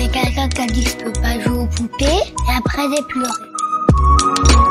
Avec quelqu'un qui a dit que je peux pas jouer aux poupées, et après j'ai pleuré.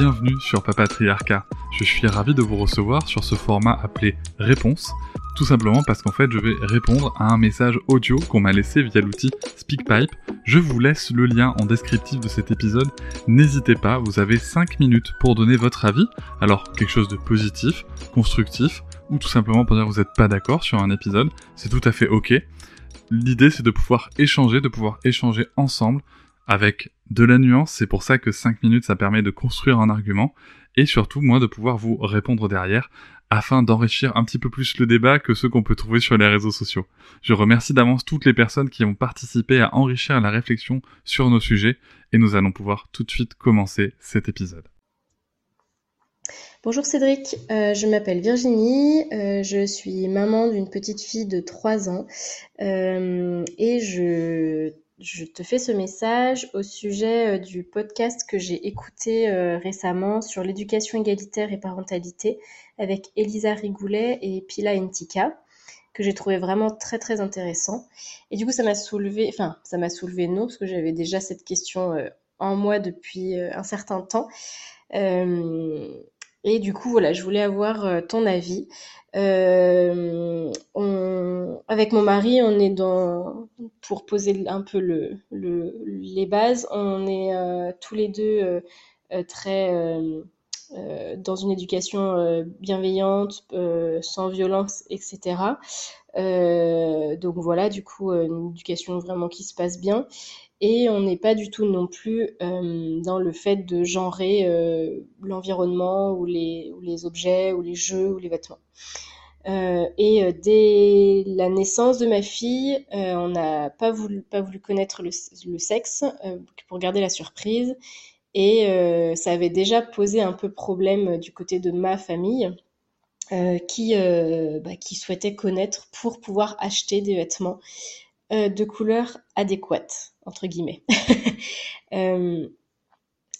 Bienvenue sur Papatriarcat. Je suis ravi de vous recevoir sur ce format appelé Réponse, tout simplement parce qu'en fait je vais répondre à un message audio qu'on m'a laissé via l'outil SpeakPipe. Je vous laisse le lien en descriptif de cet épisode. N'hésitez pas, vous avez 5 minutes pour donner votre avis. Alors quelque chose de positif, constructif, ou tout simplement pour dire que vous n'êtes pas d'accord sur un épisode, c'est tout à fait ok. L'idée c'est de pouvoir échanger, de pouvoir échanger ensemble avec de la nuance, c'est pour ça que 5 minutes ça permet de construire un argument, et surtout moi de pouvoir vous répondre derrière afin d'enrichir un petit peu plus le débat que ceux qu'on peut trouver sur les réseaux sociaux. Je remercie d'avance toutes les personnes qui ont participé à enrichir la réflexion sur nos sujets et nous allons pouvoir tout de suite commencer cet épisode. Bonjour Cédric, euh, je m'appelle Virginie, euh, je suis maman d'une petite fille de 3 ans euh, et je, je, te fais ce message au sujet du podcast que j'ai écouté récemment sur l'éducation égalitaire et parentalité avec Elisa Rigoulet et Pila Intika que j'ai trouvé vraiment très très intéressant. Et du coup ça m'a soulevé, enfin ça m'a soulevé non parce que j'avais déjà cette question en moi depuis un certain temps. Et du coup, voilà, je voulais avoir euh, ton avis. Euh, avec mon mari, on est dans, pour poser un peu le, le les bases, on est euh, tous les deux très dans une éducation bienveillante, sans violence, etc. donc voilà, du coup, une éducation vraiment qui se passe bien et on n'est pas du tout non plus euh, dans le fait de genrer euh, l'environnement ou les, objets ou les jeux ou les vêtements. Euh, et dès la naissance de ma fille, on n'a pas voulu, connaître le, sexe pour garder la surprise. Et ça avait déjà posé un peu problème du côté de ma famille, bah, qui souhaitait connaître pour pouvoir acheter des vêtements de couleur adéquate entre guillemets. Euh,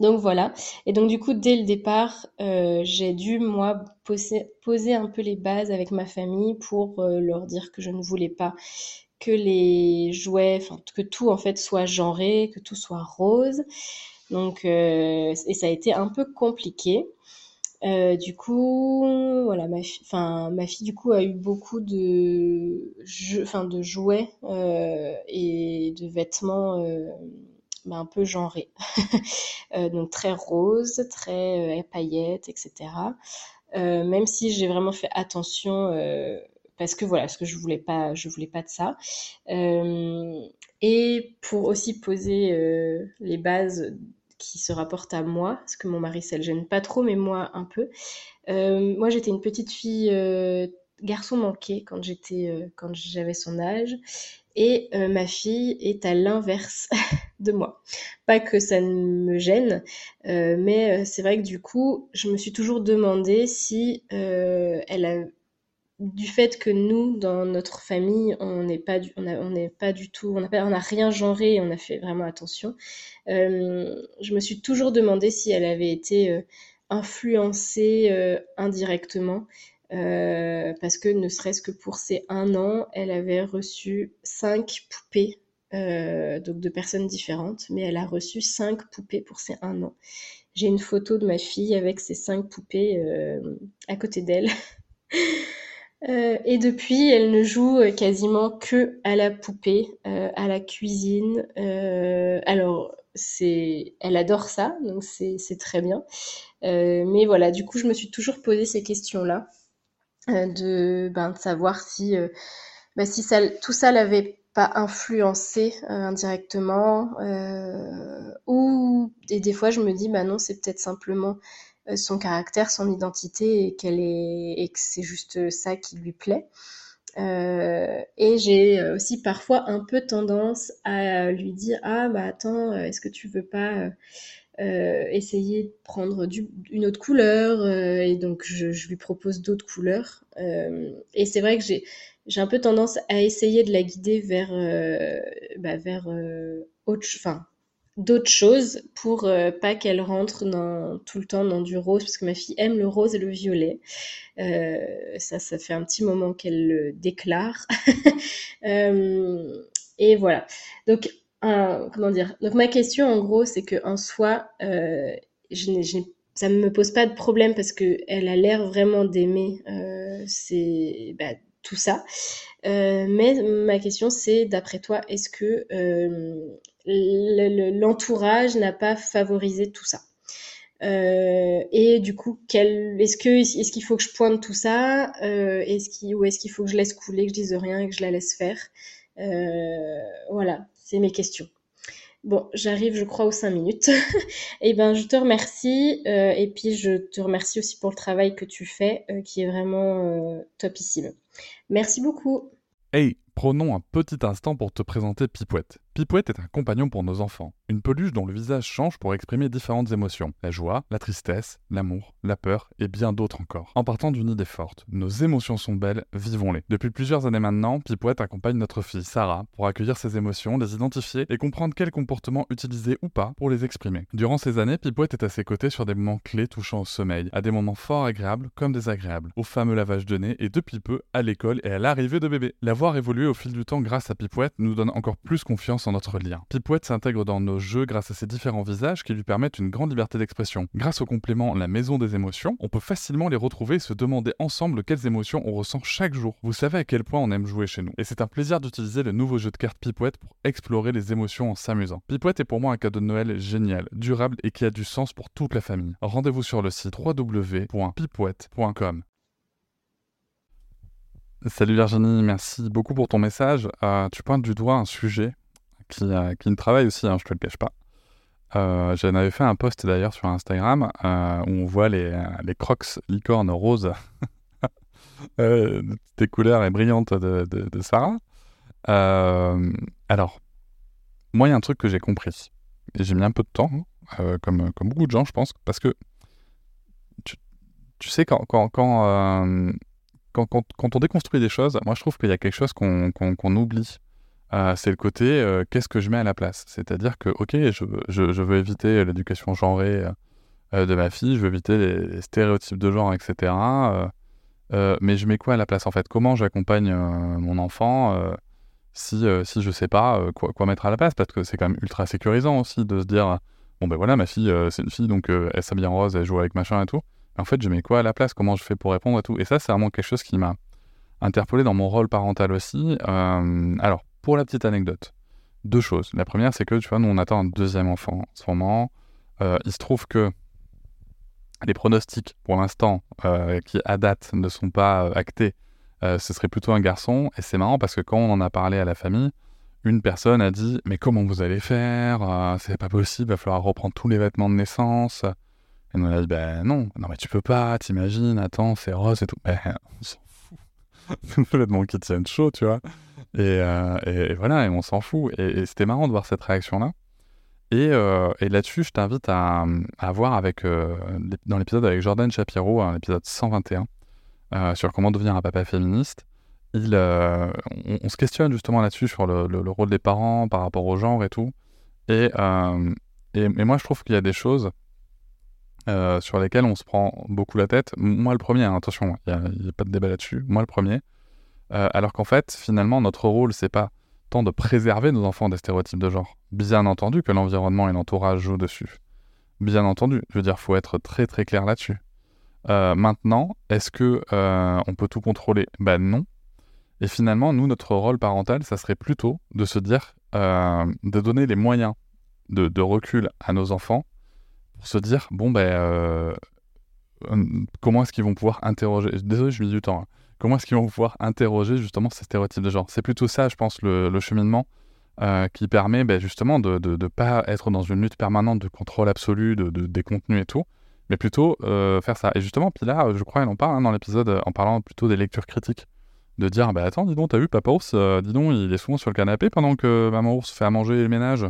donc voilà. Et donc du coup, dès le départ, euh, j'ai dû, moi, poser, un peu les bases avec ma famille pour euh, leur dire que je ne voulais pas que les jouets, que tout en fait soit genré, que tout soit rose. Donc, et ça a été un peu compliqué. Euh, du coup, voilà, ma, enfin, ma fille du coup a eu beaucoup de, jeux, de jouets euh, et de vêtements euh, bah, un peu genrés, euh, donc très rose, très paillettes, etc. même si j'ai vraiment fait attention parce que voilà, parce que je voulais pas, je voulais pas de ça. et pour aussi poser les bases qui se rapporte à moi, parce que mon mari, ça le gêne pas trop, mais moi, un peu. Euh, moi, j'étais une petite fille euh, garçon manqué quand j'étais, euh, quand j'avais son âge, et ma fille est à l'inverse de moi. Pas que ça ne me gêne, mais c'est vrai que du coup, je me suis toujours demandé si elle a du fait que nous, dans notre famille, on n'est pas, tout, on n'a rien genré, on a fait vraiment attention. Euh, je me suis toujours demandé si elle avait été euh, influencée euh, indirectement, parce que ne serait-ce que pour ces un an, elle avait reçu cinq poupées, donc de personnes différentes, mais elle a reçu cinq poupées pour ces un an. J'ai une photo de ma fille avec ces cinq poupées à côté d'elle. Euh, et depuis, elle ne joue euh, quasiment que à la poupée, euh, à la cuisine. alors, c'est, elle adore ça, donc c'est, très bien. mais voilà, du coup, je me suis toujours posé ces questions-là, de, ben, de savoir si, ben, si ça, tout ça l'avait pas influencé indirectement, ou et des fois, je me dis, bah non, c'est peut-être simplement son caractère, son identité et qu'elle est et que c'est juste ça qui lui plaît. Euh, et j'ai aussi parfois un peu tendance à lui dire ah bah attends est-ce que tu veux pas essayer de prendre une autre couleur et donc je, je lui propose d'autres couleurs et c'est vrai que j'ai j'ai un peu tendance à essayer de la guider vers, euh, bah, vers euh, autre, enfin, d'autres choses pour euh, pas qu'elle rentre dans, tout le temps dans du rose, parce que ma fille aime le rose et le violet. ça, ça fait un petit moment qu'elle le déclare. et voilà. Donc, comment dire? Donc, ma question, en gros, c'est que en soi, ça ne me pose pas de problème parce que elle a l'air vraiment d'aimer bah, tout ça. Euh, mais ma question c'est, d'après toi, est-ce que euh, l'entourage n'a pas favorisé tout ça euh, et du coup, est-ce qu'il faut que je pointe tout ça qu'il ou est-ce qu'il faut que je laisse couler, que je dise rien et que je la laisse faire? Voilà, c'est mes questions. Bon, j'arrive, je crois, aux cinq minutes. eh ben, je te remercie et puis je te remercie aussi pour le travail que tu fais, qui est vraiment topissime. Merci beaucoup. Hey, prenons un petit instant pour te présenter Pipouette. Pipouette est un compagnon pour nos enfants, une peluche dont le visage change pour exprimer différentes émotions, la joie, la tristesse, l'amour, la peur et bien d'autres encore. En partant d'une idée forte, nos émotions sont belles, vivons-les. Depuis plusieurs années maintenant, Pipouette accompagne notre fille Sarah pour accueillir ses émotions, les identifier et comprendre quels comportements utiliser ou pas pour les exprimer. Durant ces années, Pipouette est à ses côtés sur des moments clés touchant au sommeil, à des moments fort agréables comme désagréables, au fameux lavage de nez et depuis peu à l'école et à l'arrivée de bébé. La voir évoluer au fil du temps grâce à Pipouette nous donne encore plus confiance notre lien. Pipouette s'intègre dans nos jeux grâce à ses différents visages qui lui permettent une grande liberté d'expression. Grâce au complément La Maison des émotions, on peut facilement les retrouver et se demander ensemble quelles émotions on ressent chaque jour. Vous savez à quel point on aime jouer chez nous. Et c'est un plaisir d'utiliser le nouveau jeu de cartes Pipouette pour explorer les émotions en s'amusant. Pipouette est pour moi un cadeau de Noël génial, durable et qui a du sens pour toute la famille. Rendez-vous sur le site www.pipouette.com. Salut Virginie, merci beaucoup pour ton message. Euh, tu pointes du doigt un sujet qui, euh, qui me travaille aussi, hein, je te le cache pas. Euh, J'en avais fait un post d'ailleurs sur Instagram où on voit les, les crocs licornes roses des couleurs et brillantes de, de, Sarah. alors, moi, il y a un truc que j'ai compris. J'ai mis un peu de temps, hein, comme, comme beaucoup de gens, je pense, parce que tu, tu sais, quand, quand, quand quand, on déconstruit des choses, moi je trouve qu'il y a quelque chose qu'on oublie. Euh, c'est le côté euh, qu'est-ce que je mets à la place? C'est-à-dire que, ok, je, veux éviter l'éducation genrée euh, de ma fille, je veux éviter les, stéréotypes de genre, etc. mais je mets quoi à la place en fait? Comment j'accompagne mon enfant si, si je sais pas quoi, mettre à la place? Parce que c'est quand même ultra sécurisant aussi de se dire bon ben voilà, ma fille c'est une fille donc elle s'habille en rose, elle joue avec machin et tout en fait, je mets quoi à la place? Comment je fais pour répondre à tout? Et ça, c'est vraiment quelque chose qui m'a interpellé dans mon rôle parental aussi. Euh, alors, pour la petite anecdote, deux choses. La première, c'est que, tu vois, nous, on attend un deuxième enfant en ce moment. Euh, il se trouve que les pronostics, pour l'instant, euh, qui à date ne sont pas actés, ce serait plutôt un garçon. Et c'est marrant parce que quand on en a parlé à la famille, une personne a dit Mais comment vous allez faire? C'est pas possible, il va falloir reprendre tous les vêtements de naissance. Et on a dit, ben non, non, mais tu peux pas, t'imagines, attends, c'est rose et tout. Ben, on s'en fout. Complètement qui tiennent chaud, tu vois. Euh, et, et, voilà, et on s'en fout. Et, c'était marrant de voir cette réaction-là. Et, euh, et là-dessus, je t'invite à, à, voir avec, euh, dans l'épisode avec Jordan Shapiro, l'épisode 121, sur comment devenir un papa féministe. Il, on, se questionne justement là-dessus sur le, le, rôle des parents par rapport au genre et tout. Et, et, moi, je trouve qu'il y a des choses euh, sur lesquels on se prend beaucoup la tête. Moi, le premier, hein, attention, il n'y a, pas de débat là-dessus. Moi, le premier. Euh, alors qu'en fait, finalement, notre rôle, c'est pas tant de préserver nos enfants des stéréotypes de genre. Bien entendu que l'environnement et l'entourage jouent dessus. Bien entendu. Je veux dire, faut être très très clair là-dessus. Euh, maintenant, est-ce que on peut tout contrôler? Ben non. Et finalement, nous, notre rôle parental, ça serait plutôt de se dire, de donner les moyens de recul à nos enfants se dire bon, ben, euh, comment est-ce qu'ils vont pouvoir interroger Désolé, je mets du temps. Hein. Comment est-ce qu'ils vont pouvoir interroger justement ces stéréotypes de genre? C'est plutôt ça, je pense, le, cheminement euh, qui permet ben, justement de ne pas être dans une lutte permanente de contrôle absolu de, des contenus et tout, mais plutôt euh, faire ça. Et justement, puis là, je crois, elle en parle hein, dans l'épisode en parlant plutôt des lectures critiques de dire bah attends dis donc t'as vu papa ours dis donc il est souvent sur le canapé pendant que maman ours fait à manger et le ménage?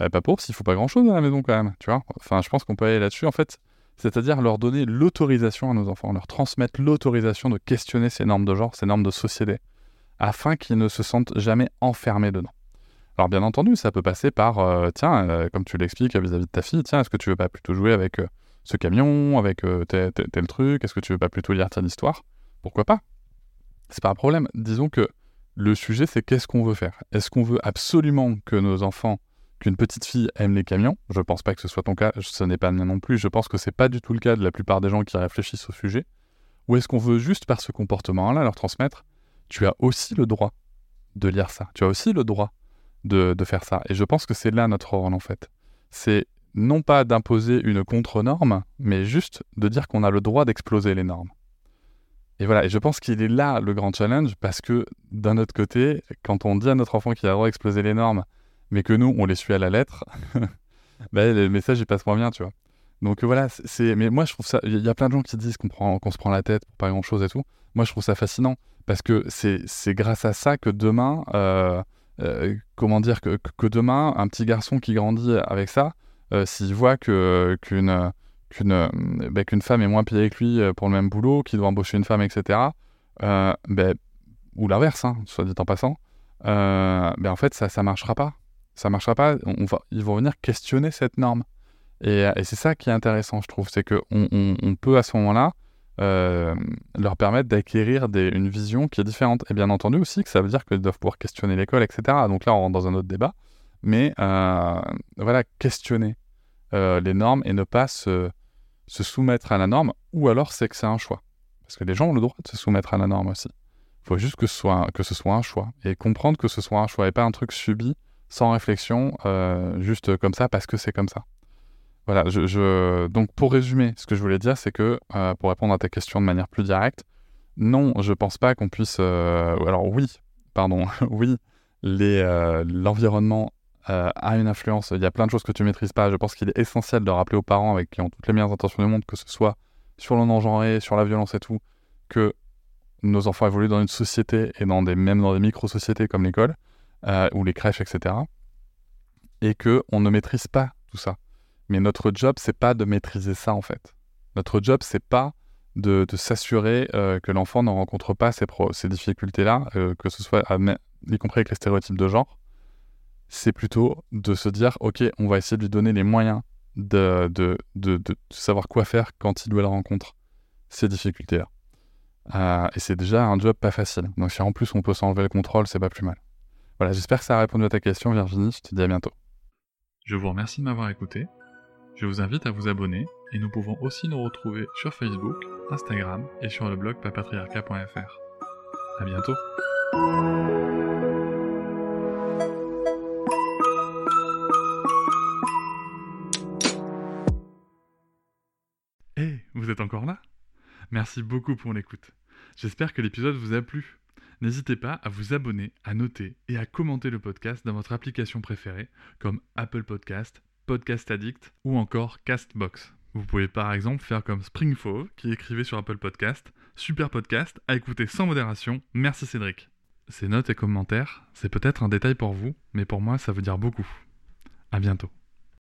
Euh, papa ours il faut pas grand chose à la maison quand même tu vois. Enfin je pense qu'on peut aller là-dessus en fait. C'est-à-dire leur donner l'autorisation à nos enfants leur transmettre l'autorisation de questionner ces normes de genre ces normes de société afin qu'ils ne se sentent jamais enfermés dedans. Alors bien entendu ça peut passer par euh, tiens comme tu l'expliques vis-à-vis de ta fille tiens est-ce que tu veux pas plutôt jouer avec ce camion avec tel, tel, tel truc est-ce que tu veux pas plutôt lire telle histoire? Pourquoi pas? C'est pas un problème. Disons que le sujet, c'est qu'est-ce qu'on veut faire? Est-ce qu'on veut absolument que nos enfants, qu'une petite fille aime les camions Je pense pas que ce soit ton cas, ce n'est pas le mien non plus. Je pense que c'est pas du tout le cas de la plupart des gens qui réfléchissent au sujet. Ou est-ce qu'on veut juste par ce comportement-là leur transmettre Tu as aussi le droit de lire ça. Tu as aussi le droit de, de faire ça. Et je pense que c'est là notre rôle en fait. C'est non pas d'imposer une contre-norme, mais juste de dire qu'on a le droit d'exploser les normes. Et voilà, et je pense qu'il est là le grand challenge parce que d'un autre côté, quand on dit à notre enfant qu'il a le droit d'exploser les normes, mais que nous, on les suit à la lettre, bah, le message il passe moins bien, tu vois. Donc voilà, c'est. Mais moi, je trouve ça. Il y a plein de gens qui disent qu'on prend... qu'on se prend la tête pour pas grand chose et tout. Moi, je trouve ça fascinant parce que c'est grâce à ça que demain, euh, euh, comment dire, que, que, demain, un petit garçon qui grandit avec ça, euh, s'il voit qu'une qu'une bah, femme est moins payée que lui euh, pour le même boulot, qu'il doit embaucher une femme, etc. Euh, ben, ou l'inverse, hein, soit dit en passant, euh, ben, en fait, ça ne marchera pas. Ça marchera pas. Ils vont venir questionner cette norme. Et, et c'est ça qui est intéressant, je trouve. C'est qu'on on, on, peut, à ce moment-là, euh, leur permettre d'acquérir une vision qui est différente. Et bien entendu aussi que ça veut dire qu'ils doivent pouvoir questionner l'école, etc. Donc là, on rentre dans un autre débat. Mais voilà, questionner les normes et ne pas se, soumettre à la norme, ou alors c'est que c'est un choix. Parce que les gens ont le droit de se soumettre à la norme aussi. Il faut juste que ce soit un choix. Et comprendre que ce soit un choix et pas un truc subi, sans réflexion, euh, juste comme ça, parce que c'est comme ça. Voilà, je, donc pour résumer, ce que je voulais dire, c'est que, euh, pour répondre à ta question de manière plus directe, non, je pense pas qu'on puisse... Euh, alors oui, pardon, oui, l'environnement a une influence. Il y a plein de choses que tu maîtrises pas. Je pense qu'il est essentiel de rappeler aux parents avec qui ont toutes les meilleures intentions du monde, que ce soit sur le non-genré, sur la violence et tout, que nos enfants évoluent dans une société et même dans des micro-sociétés comme l'école euh, ou les crèches, etc. Et que on ne maîtrise pas tout ça. Mais notre job, c'est pas de maîtriser ça en fait. Notre job, c'est pas de, s'assurer euh, que l'enfant ne rencontre pas ces, difficultés-là, euh, que ce soit y compris avec les stéréotypes de genre, c'est plutôt de se dire, OK, on va essayer de lui donner les moyens de, savoir quoi faire quand il ou elle rencontre ces difficultés-là. Et c'est déjà un job pas facile. Donc si en plus on peut s'enlever le contrôle, c'est pas plus mal. Voilà, j'espère que ça a répondu à ta question, Virginie. Je te dis à bientôt. Je vous remercie de m'avoir écouté. Je vous invite à vous abonner et nous pouvons aussi nous retrouver sur Facebook, Instagram et sur le blog papatriarca.fr. À bientôt. vous êtes encore là? Merci beaucoup pour l'écoute. J'espère que l'épisode vous a plu. N'hésitez pas à vous abonner, à noter et à commenter le podcast dans votre application préférée, comme Apple Podcast, Podcast Addict ou encore Castbox. Vous pouvez par exemple faire comme Springfove qui écrivait sur Apple Podcast Super podcast à écouter sans modération, merci Cédric. Ces notes et commentaires, c'est peut-être un détail pour vous, mais pour moi ça veut dire beaucoup. À bientôt.